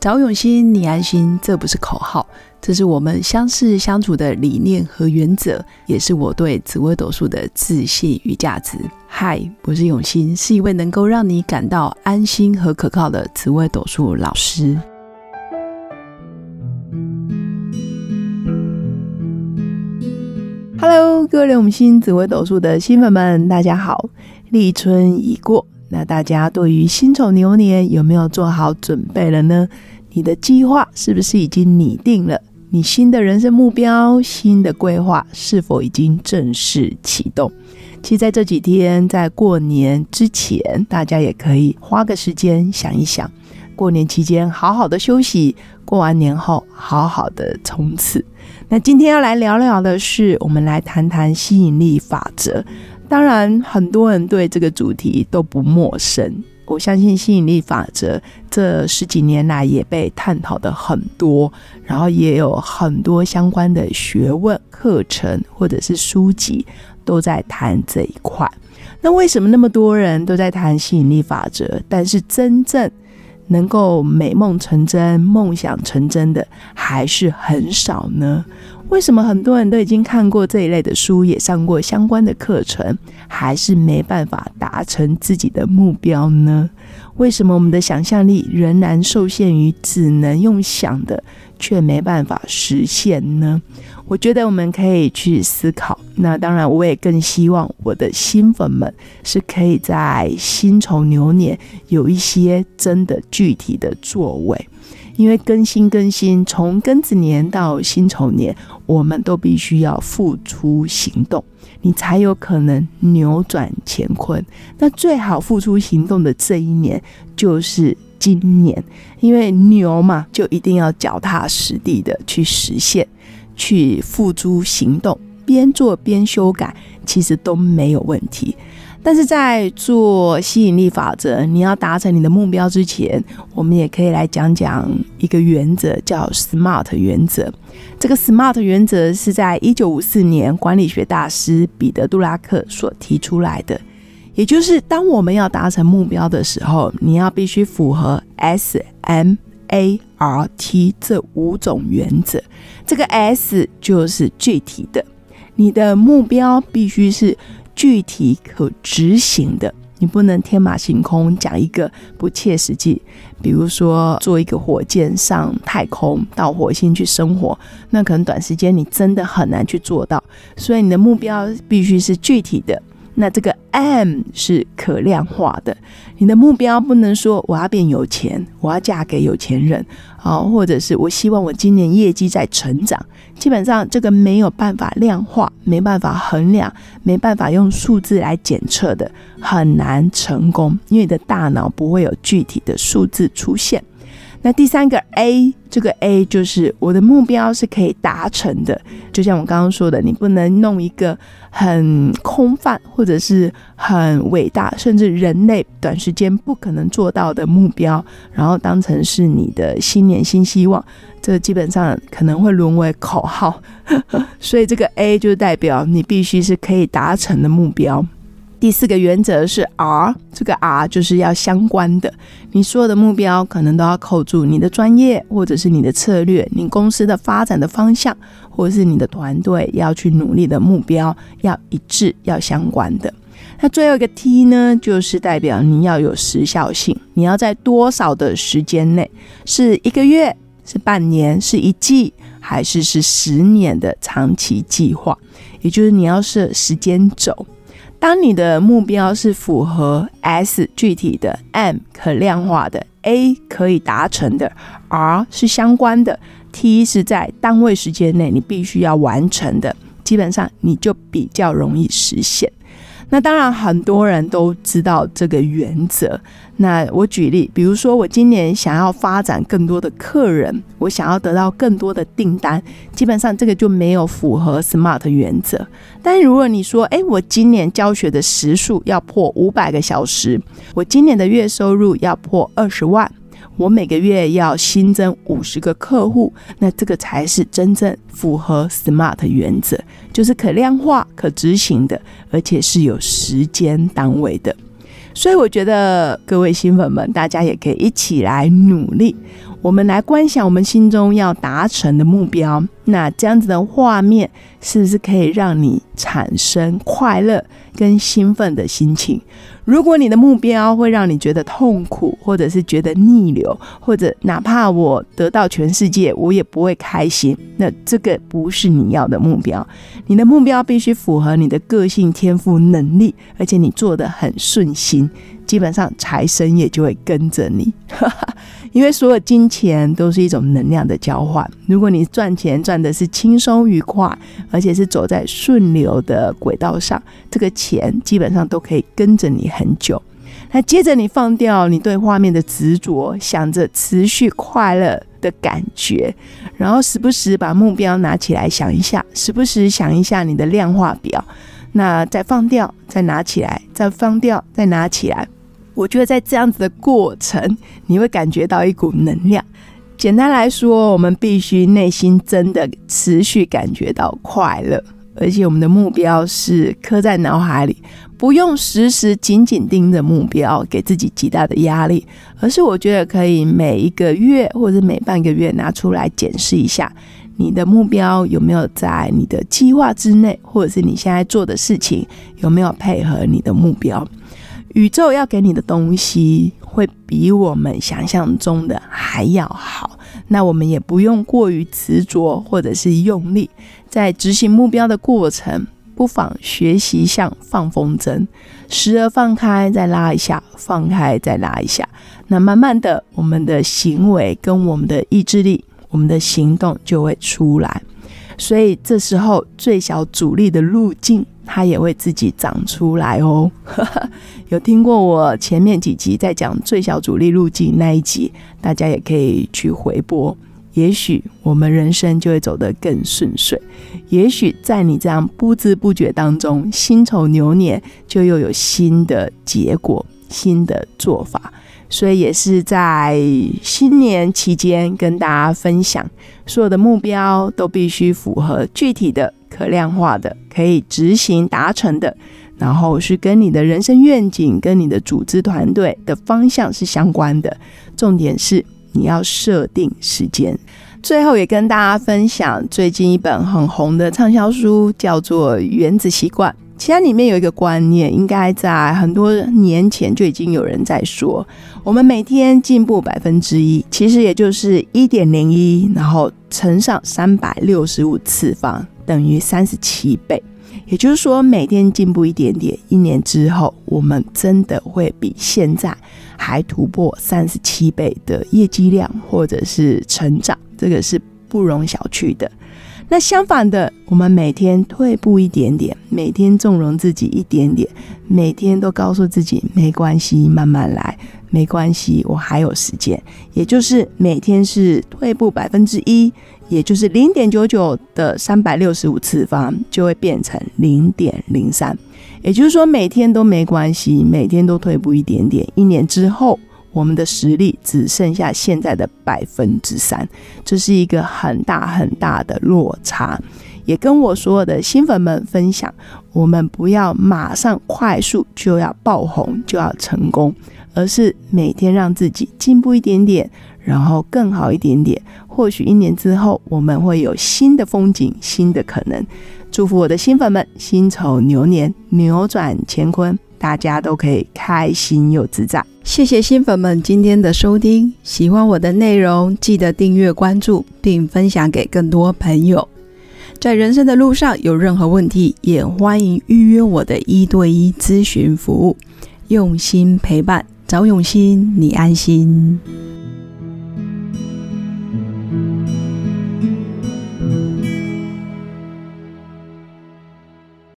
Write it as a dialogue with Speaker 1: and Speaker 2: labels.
Speaker 1: 找永新，你安心，这不是口号，这是我们相识相处的理念和原则，也是我对紫微斗数的自信与价值。嗨，我是永新，是一位能够让你感到安心和可靠的紫微斗数老师。Hello，各位永新紫微斗数的新粉们，大家好！立春已过。那大家对于辛丑牛年有没有做好准备了呢？你的计划是不是已经拟定了？你新的人生目标、新的规划是否已经正式启动？其实在这几天，在过年之前，大家也可以花个时间想一想，过年期间好好的休息，过完年后好好的冲刺。那今天要来聊聊的是，我们来谈谈吸引力法则。当然，很多人对这个主题都不陌生。我相信吸引力法则这十几年来也被探讨的很多，然后也有很多相关的学问、课程或者是书籍都在谈这一块。那为什么那么多人都在谈吸引力法则，但是真正能够美梦成真、梦想成真的还是很少呢？为什么很多人都已经看过这一类的书，也上过相关的课程，还是没办法达成自己的目标呢？为什么我们的想象力仍然受限于只能用想的，却没办法实现呢？我觉得我们可以去思考。那当然，我也更希望我的新粉们是可以在辛丑牛年有一些真的具体的作为。因为更新更新，从庚子年到辛丑年，我们都必须要付出行动，你才有可能扭转乾坤。那最好付出行动的这一年就是今年，因为牛嘛，就一定要脚踏实地的去实现，去付诸行动，边做边修改，其实都没有问题。但是在做吸引力法则，你要达成你的目标之前，我们也可以来讲讲一个原则，叫 SMART 原则。这个 SMART 原则是在一九五四年管理学大师彼得·杜拉克所提出来的，也就是当我们要达成目标的时候，你要必须符合 S M A R T 这五种原则。这个 S 就是具体的，你的目标必须是。具体可执行的，你不能天马行空讲一个不切实际。比如说，做一个火箭上太空到火星去生活，那可能短时间你真的很难去做到。所以你的目标必须是具体的。那这个 M 是可量化的，你的目标不能说我要变有钱，我要嫁给有钱人，好，或者是我希望我今年业绩在成长，基本上这个没有办法量化，没办法衡量，没办法用数字来检测的，很难成功，因为你的大脑不会有具体的数字出现。那第三个 A，这个 A 就是我的目标是可以达成的，就像我刚刚说的，你不能弄一个很空泛或者是很伟大，甚至人类短时间不可能做到的目标，然后当成是你的新年新希望，这基本上可能会沦为口号。所以这个 A 就代表你必须是可以达成的目标。第四个原则是 R，这个 R 就是要相关的，你所有的目标可能都要扣住你的专业，或者是你的策略，你公司的发展的方向，或者是你的团队要去努力的目标要一致，要相关的。那最后一个 T 呢，就是代表你要有时效性，你要在多少的时间内，是一个月，是半年，是一季，还是是十年的长期计划，也就是你要设时间轴。当你的目标是符合 S 具体的、M 可量化的、A 可以达成的、R 是相关的、T 是在单位时间内你必须要完成的，基本上你就比较容易实现。那当然，很多人都知道这个原则。那我举例，比如说我今年想要发展更多的客人，我想要得到更多的订单，基本上这个就没有符合 SMART 原则。但如果你说，哎，我今年教学的时数要破五百个小时，我今年的月收入要破二十万。我每个月要新增五十个客户，那这个才是真正符合 SMART 原则，就是可量化、可执行的，而且是有时间单位的。所以我觉得各位新粉们，大家也可以一起来努力。我们来观想我们心中要达成的目标，那这样子的画面是不是可以让你产生快乐跟兴奋的心情？如果你的目标会让你觉得痛苦，或者是觉得逆流，或者哪怕我得到全世界，我也不会开心，那这个不是你要的目标。你的目标必须符合你的个性、天赋、能力，而且你做得很顺心。基本上财神也就会跟着你，因为所有金钱都是一种能量的交换。如果你赚钱赚的是轻松愉快，而且是走在顺流的轨道上，这个钱基本上都可以跟着你很久。那接着你放掉你对画面的执着，想着持续快乐的感觉，然后时不时把目标拿起来想一下，时不时想一下你的量化表，那再放掉，再拿起来，再放掉，再拿起来。我觉得在这样子的过程，你会感觉到一股能量。简单来说，我们必须内心真的持续感觉到快乐，而且我们的目标是刻在脑海里，不用时时紧紧盯着目标，给自己极大的压力，而是我觉得可以每一个月或者每半个月拿出来检视一下，你的目标有没有在你的计划之内，或者是你现在做的事情有没有配合你的目标。宇宙要给你的东西会比我们想象中的还要好，那我们也不用过于执着或者是用力，在执行目标的过程，不妨学习像放风筝，时而放开再拉一下，放开再拉一下，那慢慢的，我们的行为跟我们的意志力，我们的行动就会出来，所以这时候最小阻力的路径。它也会自己长出来哦。有听过我前面几集在讲最小阻力路径那一集，大家也可以去回播。也许我们人生就会走得更顺遂。也许在你这样不知不觉当中，辛丑牛年就又有新的结果、新的做法。所以也是在新年期间跟大家分享，所有的目标都必须符合具体的。可量化的，可以执行达成的，然后是跟你的人生愿景、跟你的组织团队的方向是相关的。重点是你要设定时间。最后也跟大家分享最近一本很红的畅销书，叫做《原子习惯》。其他里面有一个观念，应该在很多年前就已经有人在说：我们每天进步百分之一，其实也就是一点零一，然后乘上三百六十五次方。等于三十七倍，也就是说，每天进步一点点，一年之后，我们真的会比现在还突破三十七倍的业绩量或者是成长，这个是不容小觑的。那相反的，我们每天退步一点点，每天纵容自己一点点，每天都告诉自己没关系，慢慢来，没关系，我还有时间，也就是每天是退步百分之一。也就是零点九九的三百六十五次方就会变成零点零三，也就是说每天都没关系，每天都退步一点点，一年之后我们的实力只剩下现在的百分之三，这是一个很大很大的落差。也跟我所有的新粉们分享，我们不要马上快速就要爆红就要成功，而是每天让自己进步一点点。然后更好一点点，或许一年之后我们会有新的风景、新的可能。祝福我的新粉们，辛丑牛年扭转乾坤，大家都可以开心又自在。谢谢新粉们今天的收听，喜欢我的内容，记得订阅、关注并分享给更多朋友。在人生的路上有任何问题，也欢迎预约我的一对一咨询服务，用心陪伴，找永心，你安心。